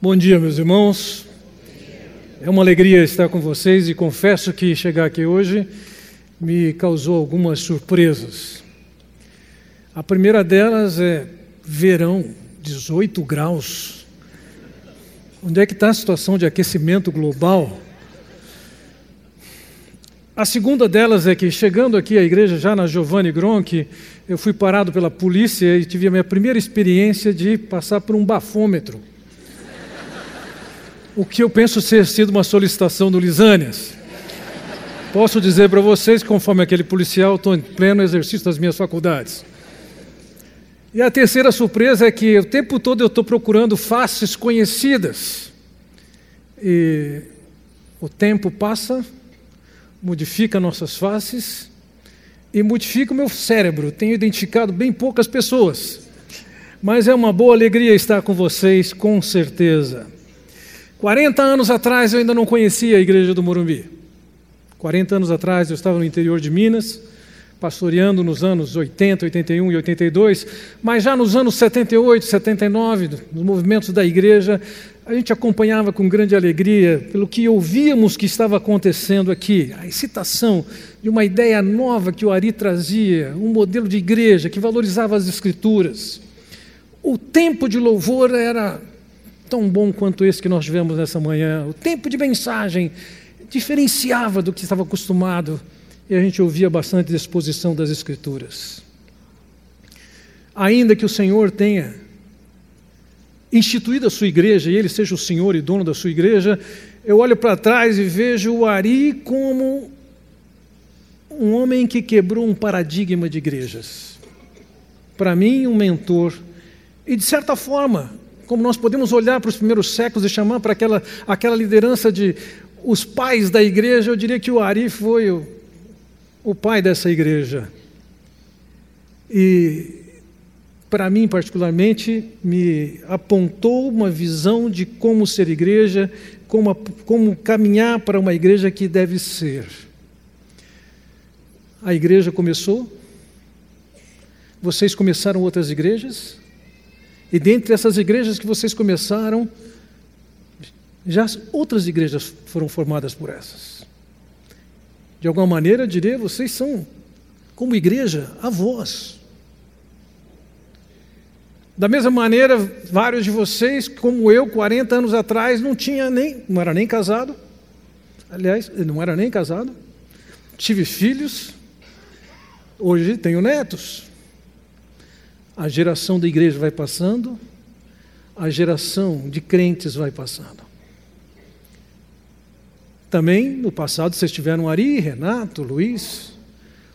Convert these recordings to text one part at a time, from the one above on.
Bom dia, meus irmãos. É uma alegria estar com vocês e confesso que chegar aqui hoje me causou algumas surpresas. A primeira delas é verão, 18 graus. Onde é que está a situação de aquecimento global? A segunda delas é que, chegando aqui à igreja, já na Giovanni Gronchi, eu fui parado pela polícia e tive a minha primeira experiência de passar por um bafômetro o que eu penso ser sido uma solicitação do Lisânias. Posso dizer para vocês, conforme aquele policial, estou em pleno exercício das minhas faculdades. E a terceira surpresa é que o tempo todo eu estou procurando faces conhecidas. E o tempo passa, modifica nossas faces e modifica o meu cérebro. Tenho identificado bem poucas pessoas, mas é uma boa alegria estar com vocês, com certeza. 40 anos atrás eu ainda não conhecia a igreja do Morumbi. 40 anos atrás eu estava no interior de Minas, pastoreando nos anos 80, 81 e 82, mas já nos anos 78, 79, nos movimentos da igreja, a gente acompanhava com grande alegria pelo que ouvíamos que estava acontecendo aqui, a excitação de uma ideia nova que o Ari trazia, um modelo de igreja que valorizava as escrituras. O tempo de louvor era tão bom quanto esse que nós tivemos nessa manhã. O tempo de mensagem diferenciava do que estava acostumado e a gente ouvia bastante exposição das Escrituras. Ainda que o Senhor tenha instituído a sua igreja e Ele seja o Senhor e dono da sua igreja, eu olho para trás e vejo o Ari como um homem que quebrou um paradigma de igrejas. Para mim, um mentor. E, de certa forma, como nós podemos olhar para os primeiros séculos e chamar para aquela, aquela liderança de os pais da igreja, eu diria que o Ari foi o, o pai dessa igreja. E, para mim, particularmente, me apontou uma visão de como ser igreja, como, como caminhar para uma igreja que deve ser. A igreja começou, vocês começaram outras igrejas, e dentre essas igrejas que vocês começaram, já outras igrejas foram formadas por essas. De alguma maneira, eu diria, vocês são, como igreja, avós. Da mesma maneira, vários de vocês, como eu, 40 anos atrás, não tinha nem, não era nem casado. Aliás, não era nem casado. Tive filhos. Hoje tenho netos a geração da igreja vai passando, a geração de crentes vai passando. Também no passado vocês tiveram Ari, Renato, Luiz.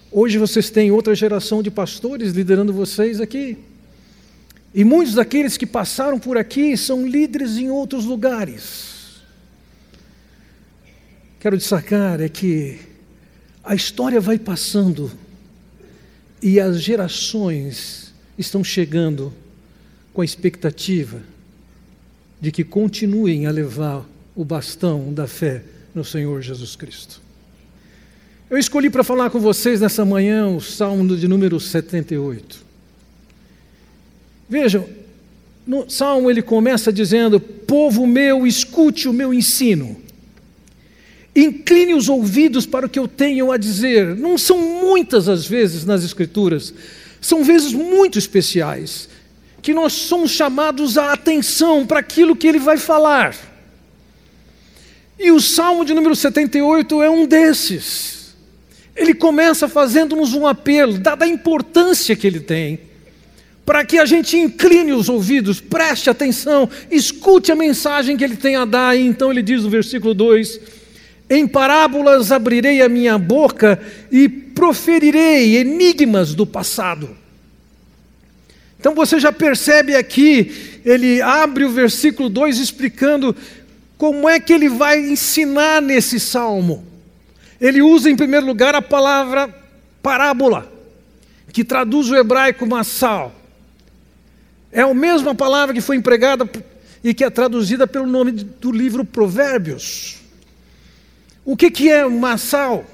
Hoje vocês têm outra geração de pastores liderando vocês aqui. E muitos daqueles que passaram por aqui são líderes em outros lugares. Quero destacar é que a história vai passando e as gerações estão chegando com a expectativa de que continuem a levar o bastão da fé no Senhor Jesus Cristo. Eu escolhi para falar com vocês nessa manhã o Salmo de número 78. Vejam, no Salmo ele começa dizendo: Povo meu, escute o meu ensino. Incline os ouvidos para o que eu tenho a dizer. Não são muitas as vezes nas Escrituras são vezes muito especiais, que nós somos chamados à atenção para aquilo que ele vai falar. E o Salmo de número 78 é um desses. Ele começa fazendo-nos um apelo, dada a importância que ele tem, para que a gente incline os ouvidos, preste atenção, escute a mensagem que ele tem a dar. E então ele diz no versículo 2: Em parábolas abrirei a minha boca e proferirei enigmas do passado. Então você já percebe aqui, ele abre o versículo 2 explicando como é que ele vai ensinar nesse salmo. Ele usa em primeiro lugar a palavra parábola, que traduz o hebraico massal. É a mesma palavra que foi empregada e que é traduzida pelo nome do livro Provérbios. O que, que é massal?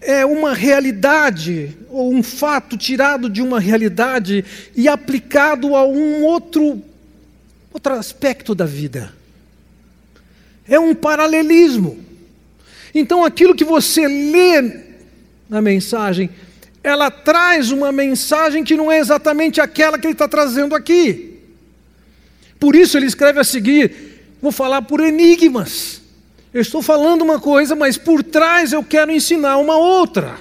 é uma realidade ou um fato tirado de uma realidade e aplicado a um outro outro aspecto da vida. É um paralelismo. Então, aquilo que você lê na mensagem, ela traz uma mensagem que não é exatamente aquela que ele está trazendo aqui. Por isso ele escreve a seguir: vou falar por enigmas. Eu estou falando uma coisa, mas por trás eu quero ensinar uma outra.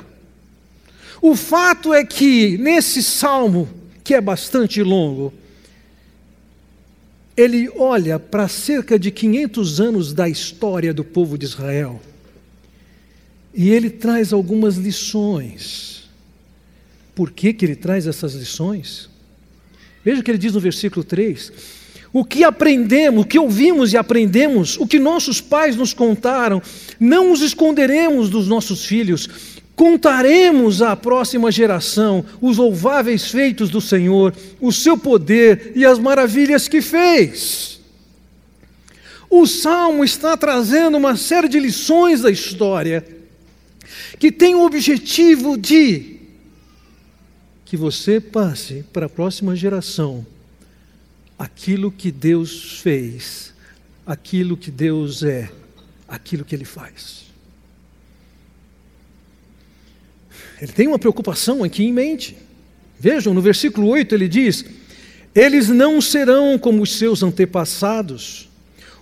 O fato é que nesse salmo, que é bastante longo, ele olha para cerca de 500 anos da história do povo de Israel e ele traz algumas lições. Por que, que ele traz essas lições? Veja o que ele diz no versículo 3: o que aprendemos, o que ouvimos e aprendemos, o que nossos pais nos contaram, não os esconderemos dos nossos filhos, contaremos à próxima geração os louváveis feitos do Senhor, o seu poder e as maravilhas que fez. O salmo está trazendo uma série de lições da história que tem o objetivo de que você passe para a próxima geração aquilo que Deus fez, aquilo que Deus é, aquilo que Ele faz. Ele tem uma preocupação aqui em mente. Vejam, no versículo 8 ele diz: Eles não serão como os seus antepassados,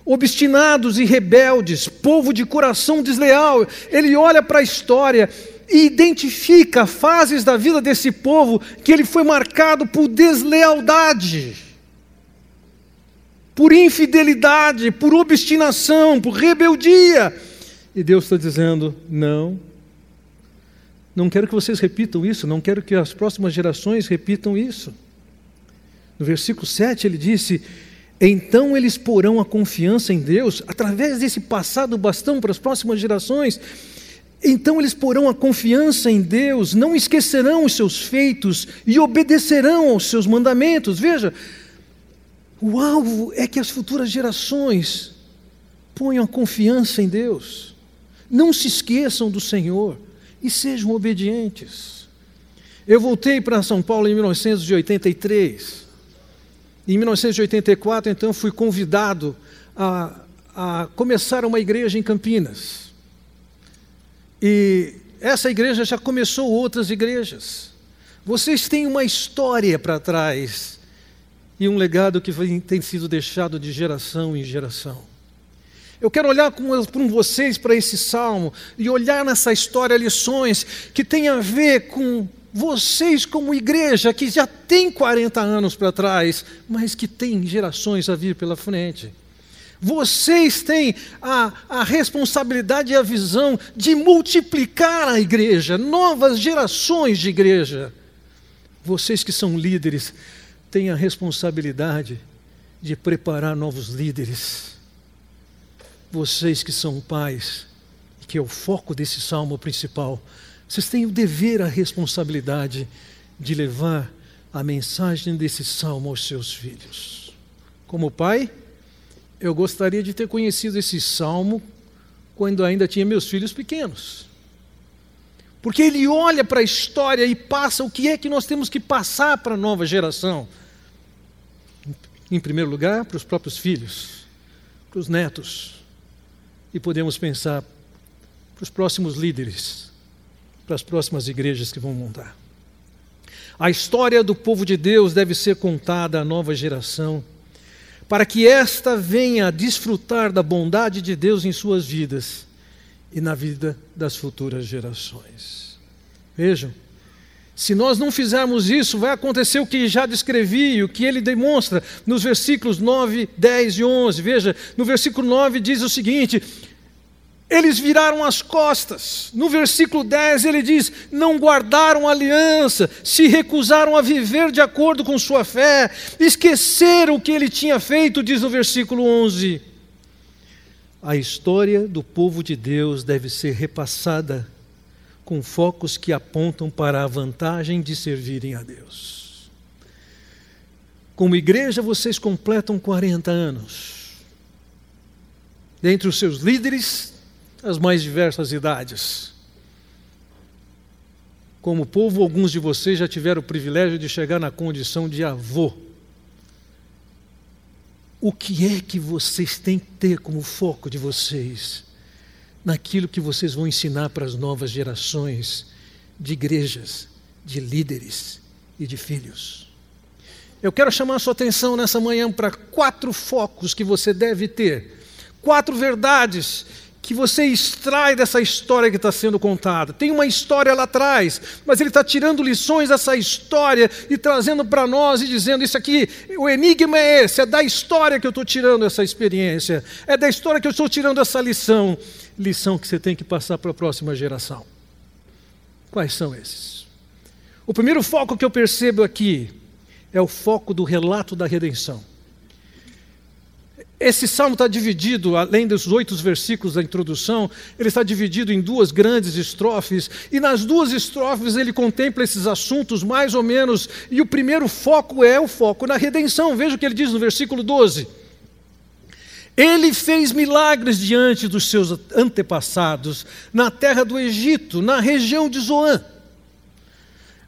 obstinados e rebeldes, povo de coração desleal. Ele olha para a história e identifica fases da vida desse povo que ele foi marcado por deslealdade por infidelidade, por obstinação, por rebeldia. E Deus está dizendo: não, não quero que vocês repitam isso, não quero que as próximas gerações repitam isso. No versículo 7 ele disse: Então eles porão a confiança em Deus, através desse passado bastão para as próximas gerações. Então eles porão a confiança em Deus, não esquecerão os seus feitos e obedecerão aos seus mandamentos. Veja, o alvo é que as futuras gerações ponham confiança em Deus, não se esqueçam do Senhor e sejam obedientes. Eu voltei para São Paulo em 1983. Em 1984, então, fui convidado a, a começar uma igreja em Campinas. E essa igreja já começou outras igrejas. Vocês têm uma história para trás e um legado que tem sido deixado de geração em geração. Eu quero olhar com, com vocês para esse salmo e olhar nessa história lições que tem a ver com vocês, como igreja, que já tem 40 anos para trás, mas que tem gerações a vir pela frente. Vocês têm a, a responsabilidade e a visão de multiplicar a igreja, novas gerações de igreja. Vocês que são líderes, tem a responsabilidade de preparar novos líderes. Vocês que são pais, que é o foco desse salmo principal, vocês têm o dever, a responsabilidade de levar a mensagem desse salmo aos seus filhos. Como pai, eu gostaria de ter conhecido esse salmo quando ainda tinha meus filhos pequenos. Porque ele olha para a história e passa o que é que nós temos que passar para a nova geração. Em primeiro lugar, para os próprios filhos, para os netos. E podemos pensar para os próximos líderes, para as próximas igrejas que vão montar. A história do povo de Deus deve ser contada à nova geração, para que esta venha a desfrutar da bondade de Deus em suas vidas e na vida das futuras gerações. Vejam, se nós não fizermos isso, vai acontecer o que já descrevi, o que ele demonstra nos versículos 9, 10 e 11. Veja, no versículo 9 diz o seguinte: eles viraram as costas. No versículo 10 ele diz: não guardaram aliança, se recusaram a viver de acordo com sua fé, esqueceram o que ele tinha feito, diz no versículo 11. A história do povo de Deus deve ser repassada com focos que apontam para a vantagem de servirem a Deus. Como igreja, vocês completam 40 anos. Dentre os seus líderes, as mais diversas idades. Como povo, alguns de vocês já tiveram o privilégio de chegar na condição de avô. O que é que vocês têm que ter como foco de vocês naquilo que vocês vão ensinar para as novas gerações de igrejas, de líderes e de filhos. Eu quero chamar a sua atenção nessa manhã para quatro focos que você deve ter, quatro verdades que você extrai dessa história que está sendo contada. Tem uma história lá atrás, mas ele está tirando lições dessa história e trazendo para nós e dizendo: Isso aqui, o enigma é esse, é da história que eu estou tirando essa experiência, é da história que eu estou tirando essa lição. Lição que você tem que passar para a próxima geração. Quais são esses? O primeiro foco que eu percebo aqui é o foco do relato da redenção. Esse salmo está dividido, além dos oito versículos da introdução, ele está dividido em duas grandes estrofes, e nas duas estrofes ele contempla esses assuntos mais ou menos, e o primeiro foco é o foco na redenção. Veja o que ele diz no versículo 12. Ele fez milagres diante dos seus antepassados na terra do Egito, na região de Zoan.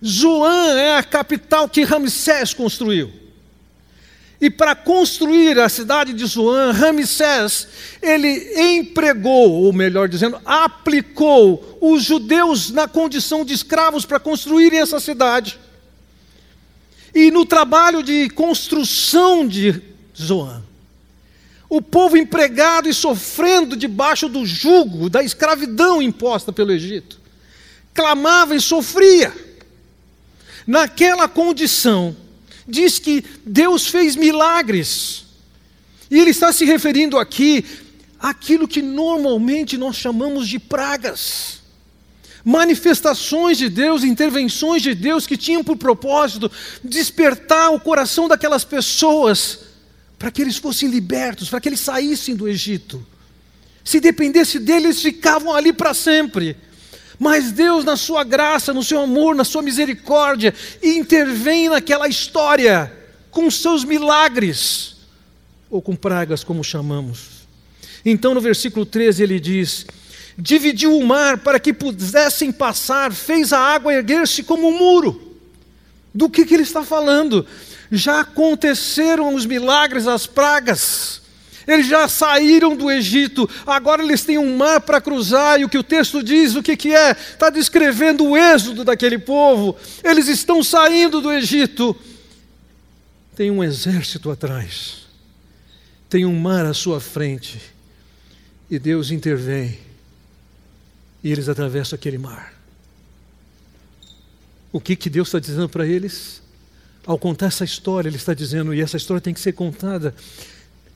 Zoan é a capital que Ramsés construiu. E para construir a cidade de Zoan, Ramsés, ele empregou, ou melhor dizendo, aplicou os judeus na condição de escravos para construírem essa cidade. E no trabalho de construção de Zoan, o povo empregado e sofrendo debaixo do jugo da escravidão imposta pelo Egito, clamava e sofria. Naquela condição, diz que Deus fez milagres. E ele está se referindo aqui àquilo que normalmente nós chamamos de pragas. Manifestações de Deus, intervenções de Deus que tinham por propósito despertar o coração daquelas pessoas para que eles fossem libertos, para que eles saíssem do Egito. Se dependesse deles, ficavam ali para sempre. Mas Deus, na sua graça, no seu amor, na sua misericórdia, intervém naquela história com seus milagres, ou com pragas, como chamamos. Então, no versículo 13, ele diz: Dividiu o mar para que pudessem passar, fez a água erguer-se como um muro. Do que, que ele está falando? Já aconteceram os milagres, as pragas. Eles já saíram do Egito, agora eles têm um mar para cruzar, e o que o texto diz, o que, que é? Está descrevendo o êxodo daquele povo. Eles estão saindo do Egito. Tem um exército atrás, tem um mar à sua frente, e Deus intervém, e eles atravessam aquele mar. O que, que Deus está dizendo para eles? Ao contar essa história, Ele está dizendo, e essa história tem que ser contada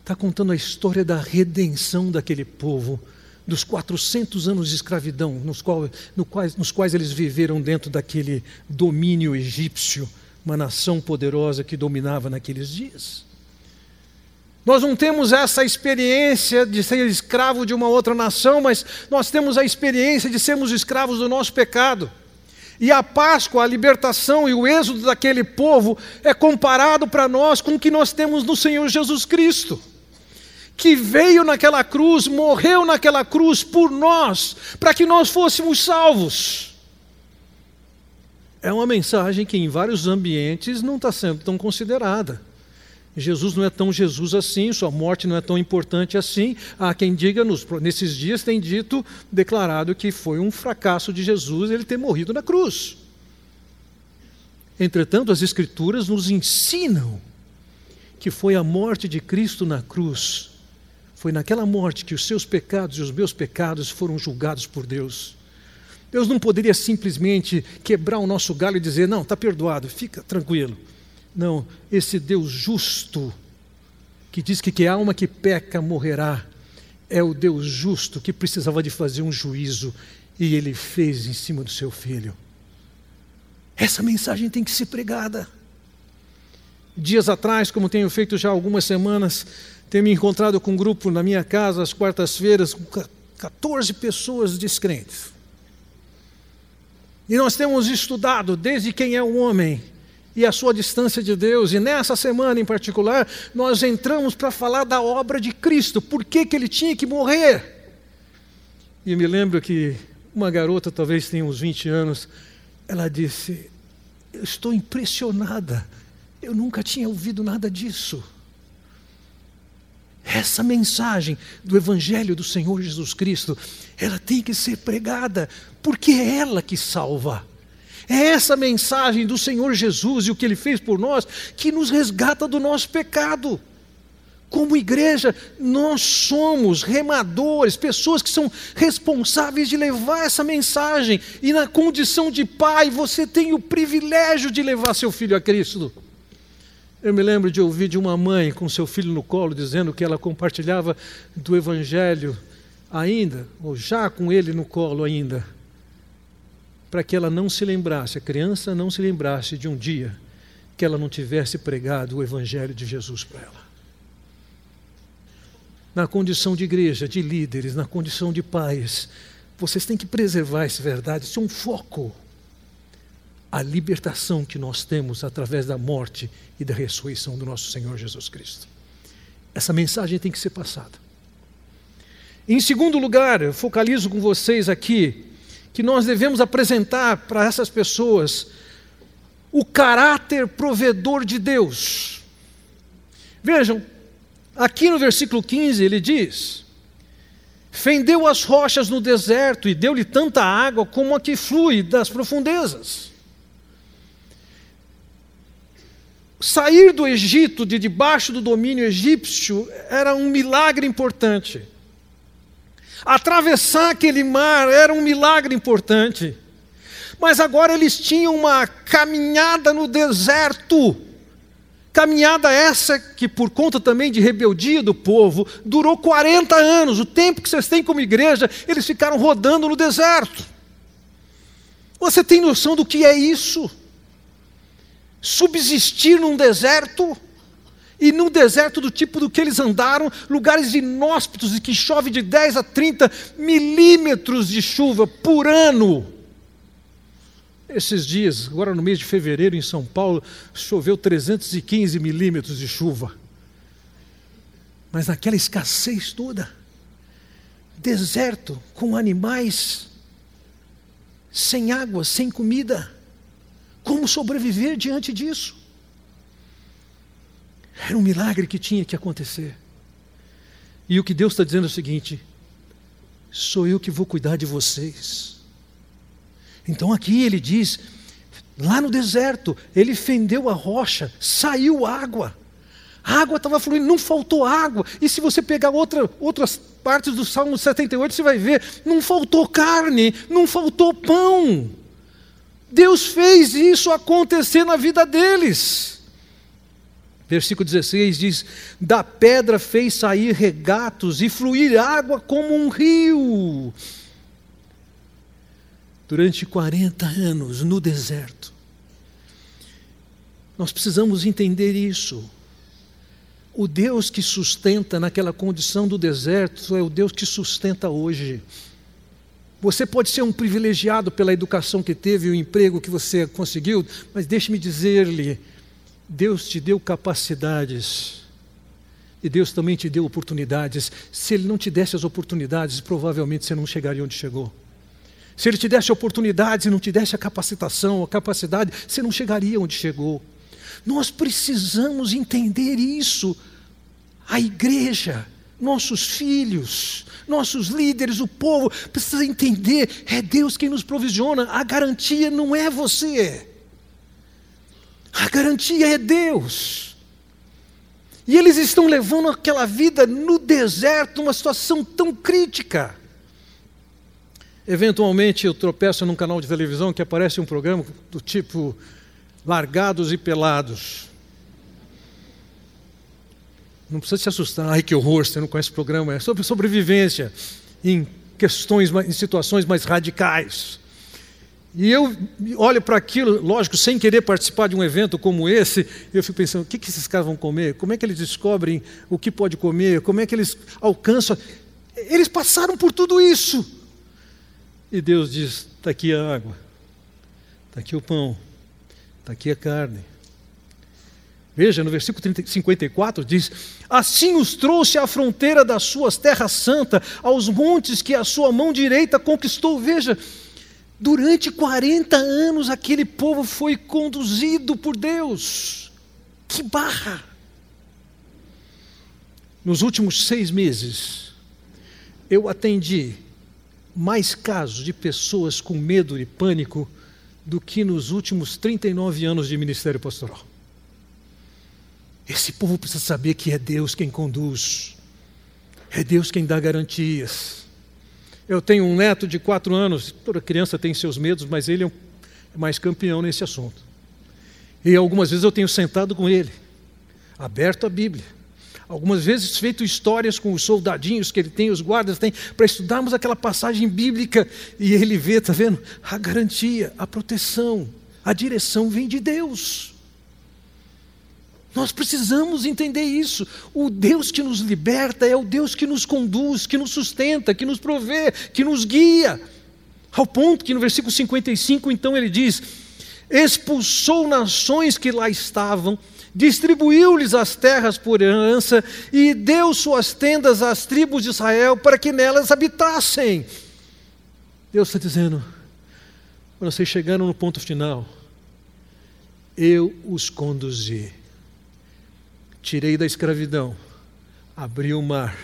está contando a história da redenção daquele povo, dos 400 anos de escravidão nos, qual, no quais, nos quais eles viveram dentro daquele domínio egípcio, uma nação poderosa que dominava naqueles dias. Nós não temos essa experiência de ser escravo de uma outra nação, mas nós temos a experiência de sermos escravos do nosso pecado. E a Páscoa, a libertação e o êxodo daquele povo é comparado para nós com o que nós temos no Senhor Jesus Cristo que veio naquela cruz, morreu naquela cruz por nós, para que nós fôssemos salvos. É uma mensagem que em vários ambientes não está sendo tão considerada. Jesus não é tão Jesus assim, sua morte não é tão importante assim. Há quem diga, nos, nesses dias tem dito, declarado que foi um fracasso de Jesus ele ter morrido na cruz. Entretanto, as Escrituras nos ensinam que foi a morte de Cristo na cruz foi naquela morte que os seus pecados e os meus pecados foram julgados por Deus. Deus não poderia simplesmente quebrar o nosso galho e dizer: não, está perdoado, fica tranquilo. Não, esse Deus justo, que diz que que a alma que peca morrerá, é o Deus justo que precisava de fazer um juízo e ele fez em cima do seu filho. Essa mensagem tem que ser pregada. Dias atrás, como tenho feito já algumas semanas, tenho me encontrado com um grupo na minha casa às quartas-feiras, com 14 pessoas descrentes. E nós temos estudado desde quem é o homem e a sua distância de Deus. E nessa semana em particular, nós entramos para falar da obra de Cristo, por que, que ele tinha que morrer. E me lembro que uma garota, talvez tenha uns 20 anos, ela disse: Eu estou impressionada, eu nunca tinha ouvido nada disso. Essa mensagem do Evangelho do Senhor Jesus Cristo, ela tem que ser pregada, porque é ela que salva. É essa mensagem do Senhor Jesus e o que Ele fez por nós que nos resgata do nosso pecado. Como igreja, nós somos remadores, pessoas que são responsáveis de levar essa mensagem, e na condição de pai, você tem o privilégio de levar seu filho a Cristo. Eu me lembro de ouvir de uma mãe com seu filho no colo dizendo que ela compartilhava do Evangelho ainda, ou já com ele no colo ainda, para que ela não se lembrasse, a criança não se lembrasse de um dia que ela não tivesse pregado o Evangelho de Jesus para ela. Na condição de igreja, de líderes, na condição de pais, vocês têm que preservar essa verdade, isso é um foco a libertação que nós temos através da morte e da ressurreição do nosso Senhor Jesus Cristo. Essa mensagem tem que ser passada. Em segundo lugar, eu focalizo com vocês aqui que nós devemos apresentar para essas pessoas o caráter provedor de Deus. Vejam, aqui no versículo 15 ele diz: Fendeu as rochas no deserto e deu-lhe tanta água como a que flui das profundezas. Sair do Egito, de debaixo do domínio egípcio, era um milagre importante. Atravessar aquele mar era um milagre importante. Mas agora eles tinham uma caminhada no deserto. Caminhada essa que, por conta também de rebeldia do povo, durou 40 anos. O tempo que vocês têm como igreja, eles ficaram rodando no deserto. Você tem noção do que é isso? Subsistir num deserto, e num deserto do tipo do que eles andaram, lugares inóspitos e que chove de 10 a 30 milímetros de chuva por ano. Esses dias, agora no mês de fevereiro em São Paulo, choveu 315 milímetros de chuva. Mas naquela escassez toda, deserto, com animais, sem água, sem comida. Como sobreviver diante disso? Era um milagre que tinha que acontecer. E o que Deus está dizendo é o seguinte: sou eu que vou cuidar de vocês. Então aqui ele diz, lá no deserto, ele fendeu a rocha, saiu água. A água estava fluindo, não faltou água. E se você pegar outra, outras partes do Salmo 78, você vai ver, não faltou carne, não faltou pão. Deus fez isso acontecer na vida deles. Versículo 16 diz: Da pedra fez sair regatos e fluir água como um rio. Durante 40 anos no deserto. Nós precisamos entender isso. O Deus que sustenta naquela condição do deserto é o Deus que sustenta hoje. Você pode ser um privilegiado pela educação que teve, o emprego que você conseguiu, mas deixe-me dizer-lhe: Deus te deu capacidades. E Deus também te deu oportunidades. Se Ele não te desse as oportunidades, provavelmente você não chegaria onde chegou. Se Ele te desse oportunidades e não te desse a capacitação, a capacidade, você não chegaria onde chegou. Nós precisamos entender isso. A igreja, nossos filhos, nossos líderes, o povo, precisa entender: é Deus quem nos provisiona, a garantia não é você, a garantia é Deus. E eles estão levando aquela vida no deserto, numa situação tão crítica. Eventualmente eu tropeço num canal de televisão que aparece um programa do tipo Largados e Pelados. Não precisa se assustar, ai que horror, você não conhece o programa, é sobre sobrevivência em questões, em situações mais radicais. E eu olho para aquilo, lógico, sem querer participar de um evento como esse, eu fico pensando: o que, que esses caras vão comer? Como é que eles descobrem o que pode comer? Como é que eles alcançam? Eles passaram por tudo isso. E Deus diz: está aqui a água, está aqui o pão, está aqui a carne, Veja, no versículo 30, 54 diz: Assim os trouxe à fronteira das suas terras santas, aos montes que a sua mão direita conquistou. Veja, durante 40 anos aquele povo foi conduzido por Deus. Que barra! Nos últimos seis meses, eu atendi mais casos de pessoas com medo e pânico do que nos últimos 39 anos de ministério pastoral. Esse povo precisa saber que é Deus quem conduz, é Deus quem dá garantias. Eu tenho um neto de quatro anos, toda criança tem seus medos, mas ele é mais campeão nesse assunto. E algumas vezes eu tenho sentado com ele, aberto a Bíblia, algumas vezes feito histórias com os soldadinhos que ele tem, os guardas têm, para estudarmos aquela passagem bíblica e ele vê, está vendo? A garantia, a proteção, a direção vem de Deus. Nós precisamos entender isso. O Deus que nos liberta é o Deus que nos conduz, que nos sustenta, que nos provê, que nos guia. Ao ponto que no versículo 55, então, ele diz: expulsou nações que lá estavam, distribuiu-lhes as terras por herança e deu suas tendas às tribos de Israel para que nelas habitassem. Deus está dizendo, quando vocês chegaram no ponto final, eu os conduzi tirei da escravidão, abri o mar,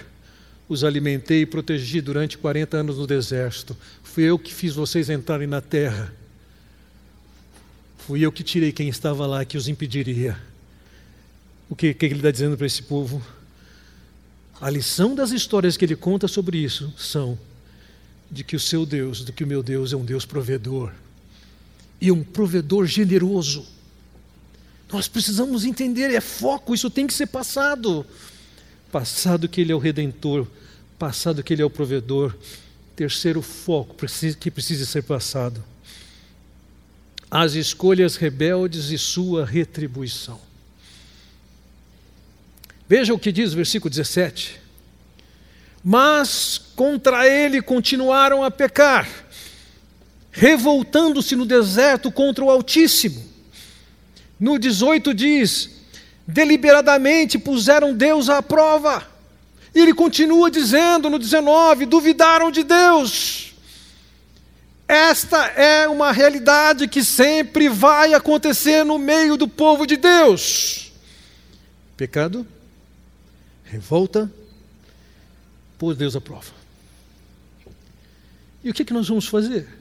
os alimentei e protegi durante 40 anos no deserto. Fui eu que fiz vocês entrarem na terra. Fui eu que tirei quem estava lá que os impediria. O que, que ele está dizendo para esse povo? A lição das histórias que ele conta sobre isso são de que o seu Deus, de que o meu Deus é um Deus provedor e um provedor generoso. Nós precisamos entender, é foco, isso tem que ser passado. Passado que Ele é o redentor, passado que Ele é o provedor. Terceiro foco que precisa ser passado: as escolhas rebeldes e sua retribuição. Veja o que diz o versículo 17. Mas contra ele continuaram a pecar, revoltando-se no deserto contra o Altíssimo no 18 diz: deliberadamente puseram Deus à prova. E ele continua dizendo no 19: duvidaram de Deus. Esta é uma realidade que sempre vai acontecer no meio do povo de Deus. Pecado, revolta, pôs Deus à prova. E o que, que nós vamos fazer?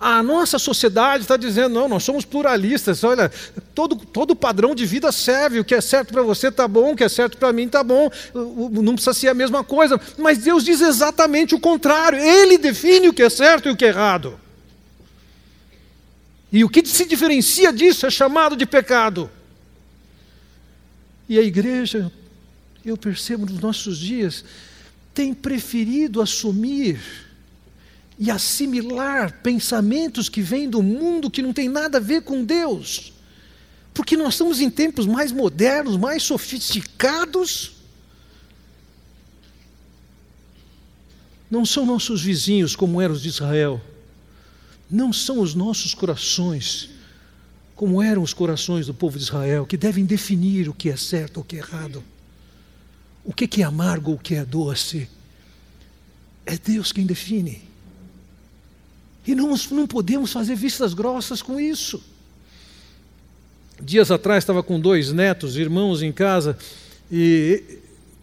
A nossa sociedade está dizendo, não, nós somos pluralistas, olha, todo, todo padrão de vida serve, o que é certo para você está bom, o que é certo para mim está bom, não precisa ser a mesma coisa, mas Deus diz exatamente o contrário, Ele define o que é certo e o que é errado. E o que se diferencia disso é chamado de pecado. E a igreja, eu percebo nos nossos dias, tem preferido assumir e assimilar pensamentos que vêm do mundo que não tem nada a ver com Deus. Porque nós estamos em tempos mais modernos, mais sofisticados. Não são nossos vizinhos como eram os de Israel. Não são os nossos corações como eram os corações do povo de Israel, que devem definir o que é certo ou o que é errado. O que é amargo ou o que é doce. É Deus quem define. E não, não podemos fazer vistas grossas com isso. Dias atrás estava com dois netos, irmãos em casa, e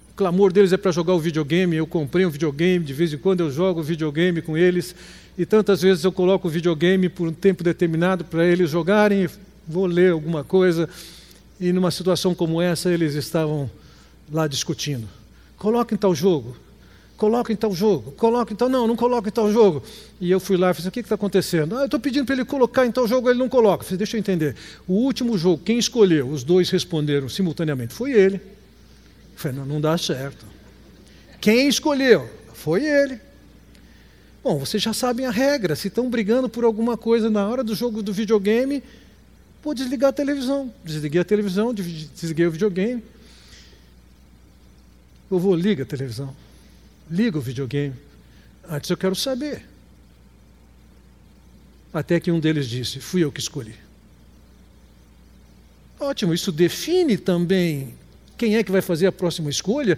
o clamor deles é para jogar o videogame. Eu comprei um videogame, de vez em quando eu jogo videogame com eles, e tantas vezes eu coloco o videogame por um tempo determinado para eles jogarem, vou ler alguma coisa, e numa situação como essa eles estavam lá discutindo. Coloquem tal jogo, coloca em tal jogo, coloca tal. Não, não coloca em tal jogo. E eu fui lá e falei: o que está acontecendo? Ah, eu estou pedindo para ele colocar em tal jogo, ele não coloca. Eu falei, deixa eu entender. O último jogo, quem escolheu? Os dois responderam simultaneamente: foi ele. Eu falei, não, não dá certo. Quem escolheu? Foi ele. Bom, vocês já sabem a regra. Se estão brigando por alguma coisa na hora do jogo do videogame, vou desligar a televisão. Desliguei a televisão, desliguei o videogame. Eu vou, liga a televisão liga o videogame. Antes eu quero saber. Até que um deles disse: Fui eu que escolhi. Ótimo, isso define também quem é que vai fazer a próxima escolha,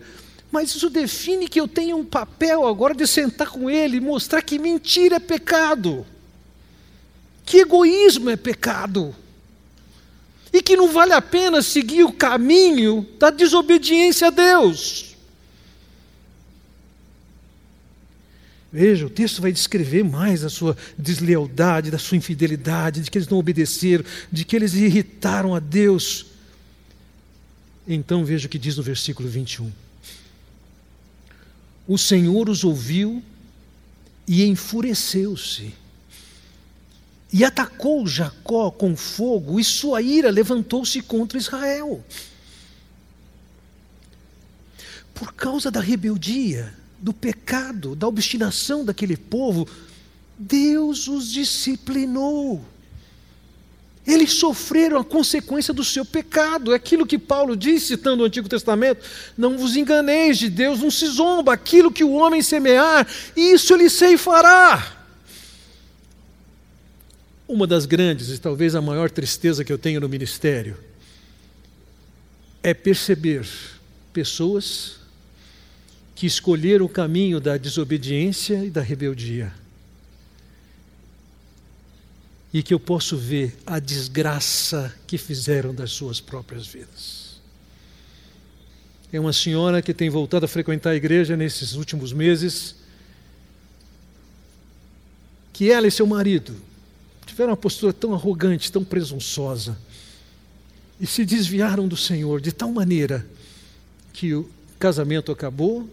mas isso define que eu tenho um papel agora de sentar com ele e mostrar que mentira é pecado, que egoísmo é pecado. e que não vale a pena seguir o caminho da desobediência a Deus. Veja, o texto vai descrever mais a sua deslealdade, da sua infidelidade, de que eles não obedeceram, de que eles irritaram a Deus. Então veja o que diz no versículo 21. O Senhor os ouviu e enfureceu-se. E atacou Jacó com fogo, e sua ira levantou-se contra Israel. Por causa da rebeldia, do pecado, da obstinação daquele povo, Deus os disciplinou. Eles sofreram a consequência do seu pecado. É aquilo que Paulo diz, citando o Antigo Testamento: Não vos enganeis de Deus, não se zomba. Aquilo que o homem semear, isso ele ceifará. Uma das grandes e talvez a maior tristeza que eu tenho no ministério é perceber pessoas que escolheram o caminho da desobediência e da rebeldia e que eu posso ver a desgraça que fizeram das suas próprias vidas. É uma senhora que tem voltado a frequentar a igreja nesses últimos meses, que ela e seu marido tiveram uma postura tão arrogante, tão presunçosa, e se desviaram do Senhor de tal maneira que o casamento acabou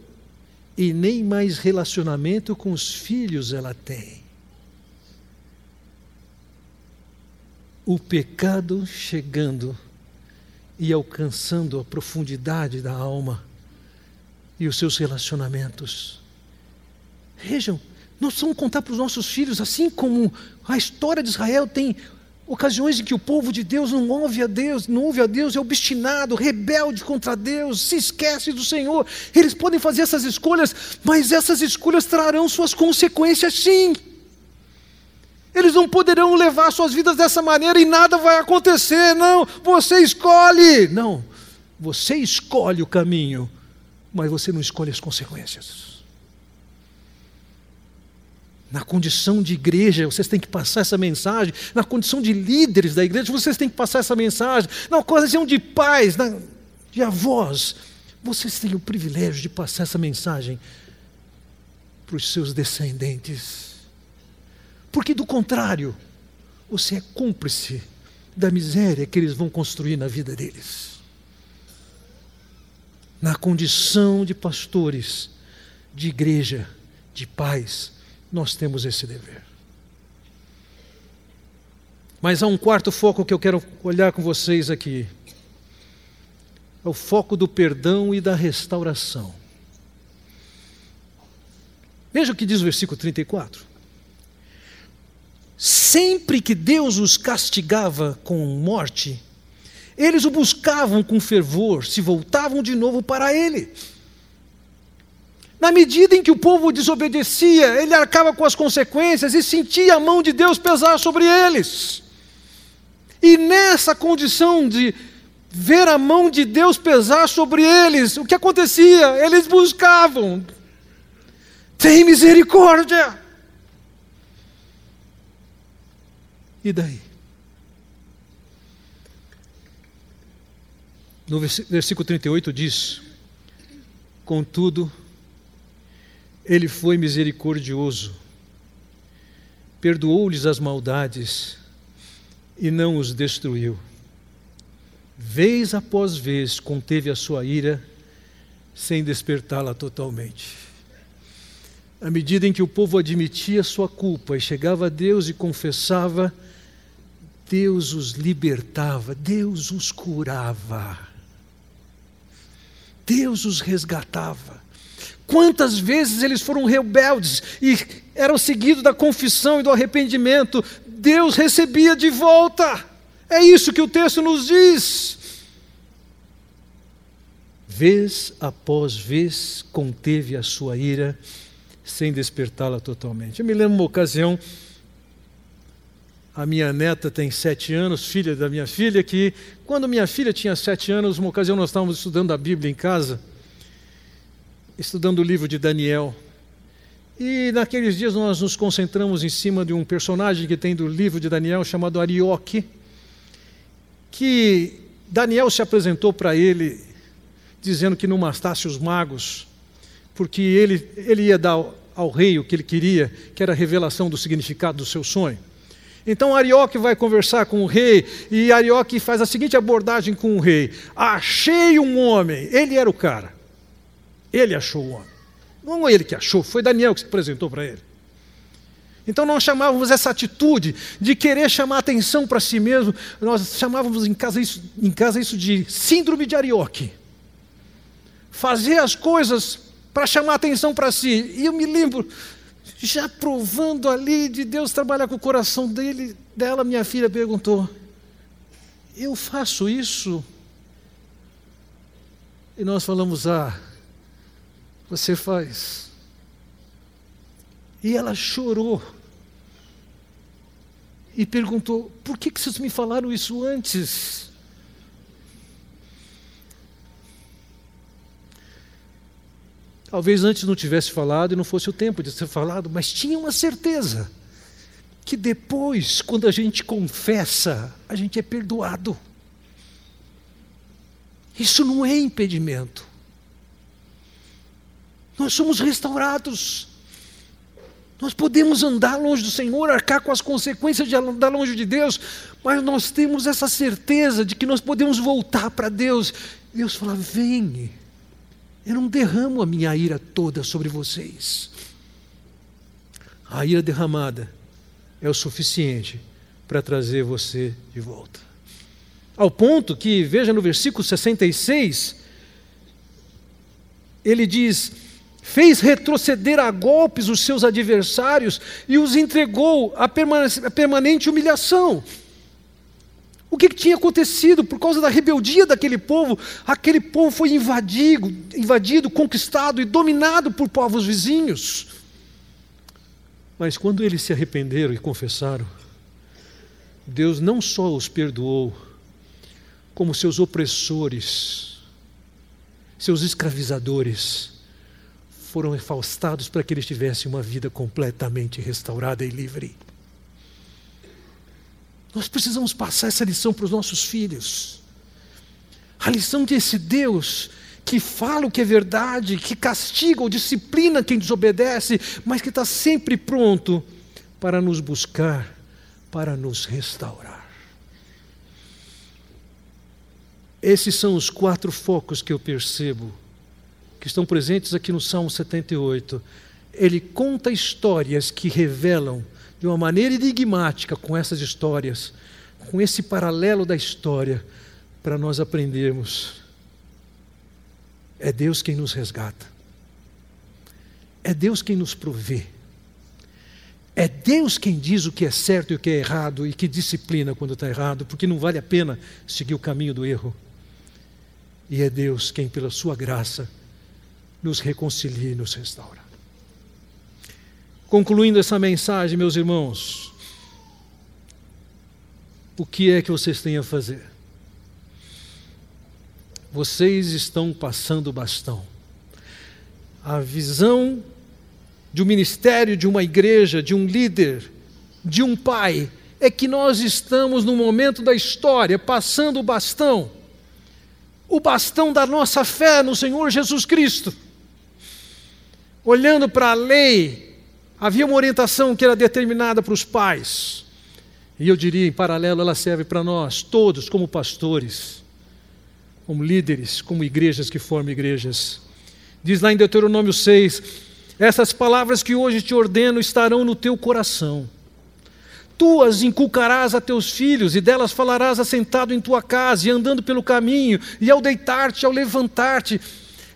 e nem mais relacionamento com os filhos ela tem. o pecado chegando e alcançando a profundidade da alma e os seus relacionamentos. Vejam, nós vamos contar para os nossos filhos, assim como a história de Israel tem ocasiões em que o povo de Deus não ouve a Deus, não ouve a Deus, é obstinado, rebelde contra Deus, se esquece do Senhor. Eles podem fazer essas escolhas, mas essas escolhas trarão suas consequências sim. Eles não poderão levar suas vidas dessa maneira e nada vai acontecer. Não, você escolhe. Não, você escolhe o caminho, mas você não escolhe as consequências. Na condição de igreja, vocês têm que passar essa mensagem. Na condição de líderes da igreja, vocês têm que passar essa mensagem. Na condição de pais, de avós, vocês têm o privilégio de passar essa mensagem para os seus descendentes. Porque, do contrário, você é cúmplice da miséria que eles vão construir na vida deles. Na condição de pastores, de igreja, de pais, nós temos esse dever. Mas há um quarto foco que eu quero olhar com vocês aqui. É o foco do perdão e da restauração. Veja o que diz o versículo 34 sempre que Deus os castigava com morte, eles o buscavam com fervor, se voltavam de novo para Ele. Na medida em que o povo desobedecia, ele arcava com as consequências e sentia a mão de Deus pesar sobre eles. E nessa condição de ver a mão de Deus pesar sobre eles, o que acontecia? Eles buscavam. Tem misericórdia. E daí? No versículo 38 diz: Contudo, ele foi misericordioso, perdoou-lhes as maldades e não os destruiu. Vez após vez conteve a sua ira, sem despertá-la totalmente. À medida em que o povo admitia sua culpa e chegava a Deus e confessava, Deus os libertava, Deus os curava, Deus os resgatava. Quantas vezes eles foram rebeldes e eram seguidos da confissão e do arrependimento, Deus recebia de volta. É isso que o texto nos diz. Vez após vez conteve a sua ira, sem despertá-la totalmente. Eu me lembro uma ocasião a minha neta tem sete anos, filha da minha filha, que quando minha filha tinha sete anos, uma ocasião nós estávamos estudando a Bíblia em casa, estudando o livro de Daniel. E naqueles dias nós nos concentramos em cima de um personagem que tem do livro de Daniel chamado Arioque, que Daniel se apresentou para ele dizendo que não bastasse os magos, porque ele, ele ia dar ao, rei o que ele queria, que era a revelação do significado do seu sonho. Então Arioque vai conversar com o rei e Arioque faz a seguinte abordagem com o rei: Achei um homem. Ele era o cara. Ele achou o homem. Não ele que achou, foi Daniel que se apresentou para ele. Então nós chamávamos essa atitude de querer chamar atenção para si mesmo, nós chamávamos em casa, isso, em casa isso de síndrome de Arioque. Fazer as coisas para chamar atenção para si. E eu me lembro, já provando ali de Deus trabalhar com o coração dele, dela, minha filha perguntou: Eu faço isso? E nós falamos: Ah, você faz. E ela chorou. E perguntou: Por que, que vocês me falaram isso antes? Talvez antes não tivesse falado e não fosse o tempo de ser falado, mas tinha uma certeza que depois, quando a gente confessa, a gente é perdoado. Isso não é impedimento. Nós somos restaurados. Nós podemos andar longe do Senhor, arcar com as consequências de andar longe de Deus, mas nós temos essa certeza de que nós podemos voltar para Deus. Deus fala: vem, eu não derramo a minha ira toda sobre vocês. A ira derramada é o suficiente para trazer você de volta. Ao ponto que, veja no versículo 66, ele diz: fez retroceder a golpes os seus adversários e os entregou a permanente humilhação. O que, que, tinha acontecido por causa da rebeldia daquele povo? Aquele povo foi invadido, invadido, conquistado e dominado por povos vizinhos. Mas quando eles se arrependeram e confessaram, Deus não só os perdoou, como seus opressores, seus escravizadores, foram afastados para que eles tivessem uma vida completamente restaurada e livre. Nós precisamos passar essa lição para os nossos filhos. A lição desse Deus que fala o que é verdade, que castiga ou disciplina quem desobedece, mas que está sempre pronto para nos buscar, para nos restaurar. Esses são os quatro focos que eu percebo, que estão presentes aqui no Salmo 78. Ele conta histórias que revelam de uma maneira enigmática com essas histórias, com esse paralelo da história, para nós aprendermos. É Deus quem nos resgata. É Deus quem nos provê. É Deus quem diz o que é certo e o que é errado e que disciplina quando está errado, porque não vale a pena seguir o caminho do erro. E é Deus quem, pela Sua graça, nos reconcilia e nos restaura. Concluindo essa mensagem, meus irmãos, o que é que vocês têm a fazer? Vocês estão passando o bastão. A visão de um ministério, de uma igreja, de um líder, de um pai, é que nós estamos no momento da história passando o bastão o bastão da nossa fé no Senhor Jesus Cristo. Olhando para a lei, havia uma orientação que era determinada para os pais. E eu diria, em paralelo, ela serve para nós, todos, como pastores, como líderes, como igrejas que formam igrejas. Diz lá em Deuteronômio 6: Essas palavras que hoje te ordeno estarão no teu coração. Tu as inculcarás a teus filhos, e delas falarás assentado em tua casa, e andando pelo caminho, e ao deitar-te, ao levantar-te.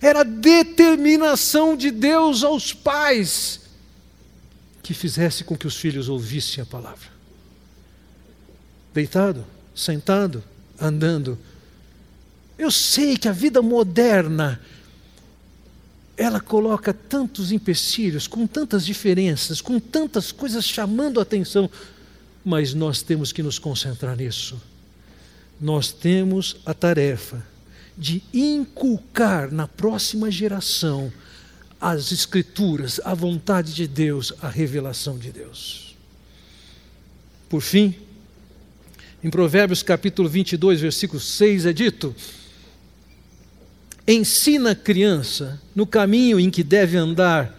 Era determinação de Deus aos pais que fizesse com que os filhos ouvissem a palavra. Deitado, sentado, andando. Eu sei que a vida moderna ela coloca tantos empecilhos, com tantas diferenças, com tantas coisas chamando a atenção, mas nós temos que nos concentrar nisso. Nós temos a tarefa de inculcar na próxima geração as Escrituras, a vontade de Deus, a revelação de Deus. Por fim, Em Provérbios capítulo 22, versículo 6 é dito: Ensina a criança no caminho em que deve andar,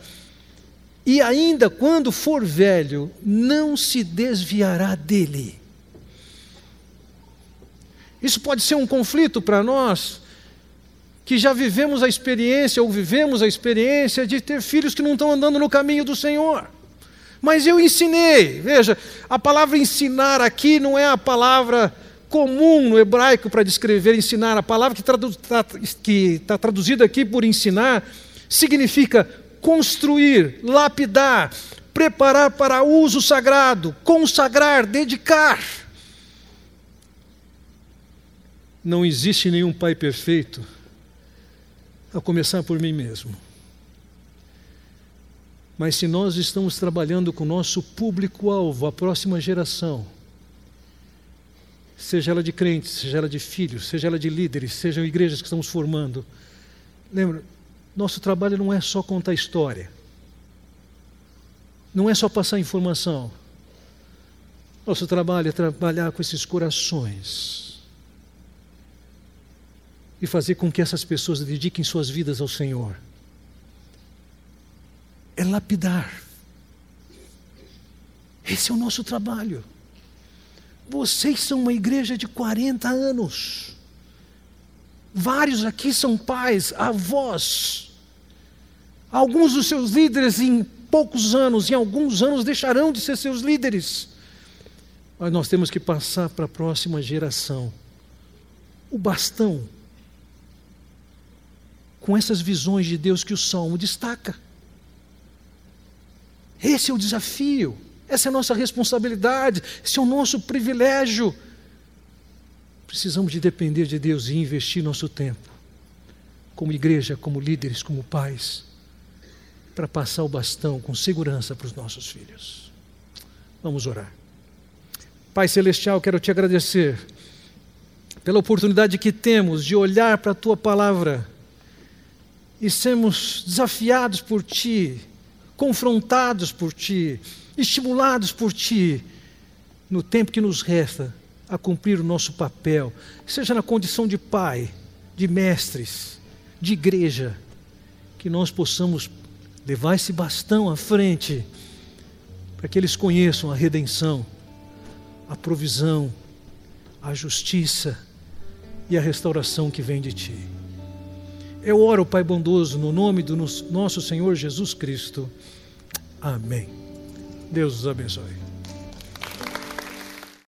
e ainda quando for velho, não se desviará dele. Isso pode ser um conflito para nós, que já vivemos a experiência ou vivemos a experiência de ter filhos que não estão andando no caminho do Senhor. Mas eu ensinei, veja, a palavra ensinar aqui não é a palavra comum no hebraico para descrever ensinar. A palavra que está tá traduzida aqui por ensinar significa construir, lapidar, preparar para uso sagrado, consagrar, dedicar. Não existe nenhum pai perfeito a começar por mim mesmo. Mas se nós estamos trabalhando com o nosso público-alvo, a próxima geração, seja ela de crentes, seja ela de filhos, seja ela de líderes, sejam igrejas que estamos formando, lembra, nosso trabalho não é só contar história, não é só passar informação. Nosso trabalho é trabalhar com esses corações e fazer com que essas pessoas dediquem suas vidas ao Senhor. É lapidar. Esse é o nosso trabalho. Vocês são uma igreja de 40 anos. Vários aqui são pais, avós. Alguns dos seus líderes, em poucos anos, em alguns anos, deixarão de ser seus líderes. Mas nós temos que passar para a próxima geração o bastão com essas visões de Deus que o Salmo destaca. Esse é o desafio, essa é a nossa responsabilidade, esse é o nosso privilégio. Precisamos de depender de Deus e investir nosso tempo, como igreja, como líderes, como pais, para passar o bastão com segurança para os nossos filhos. Vamos orar. Pai Celestial, quero te agradecer pela oportunidade que temos de olhar para a tua palavra e sermos desafiados por Ti, confrontados por Ti, estimulados por Ti, no tempo que nos resta, a cumprir o nosso papel, seja na condição de pai, de mestres, de igreja, que nós possamos levar esse bastão à frente, para que eles conheçam a redenção, a provisão, a justiça e a restauração que vem de Ti. Eu oro, Pai bondoso, no nome do nosso Senhor Jesus Cristo. Amém. Deus os abençoe.